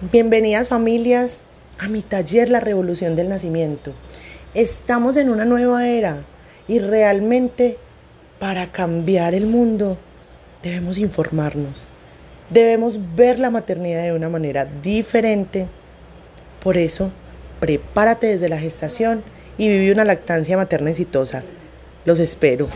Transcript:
Bienvenidas familias a mi taller La Revolución del Nacimiento. Estamos en una nueva era y realmente para cambiar el mundo debemos informarnos. Debemos ver la maternidad de una manera diferente. Por eso, prepárate desde la gestación y vive una lactancia materna exitosa. Los espero.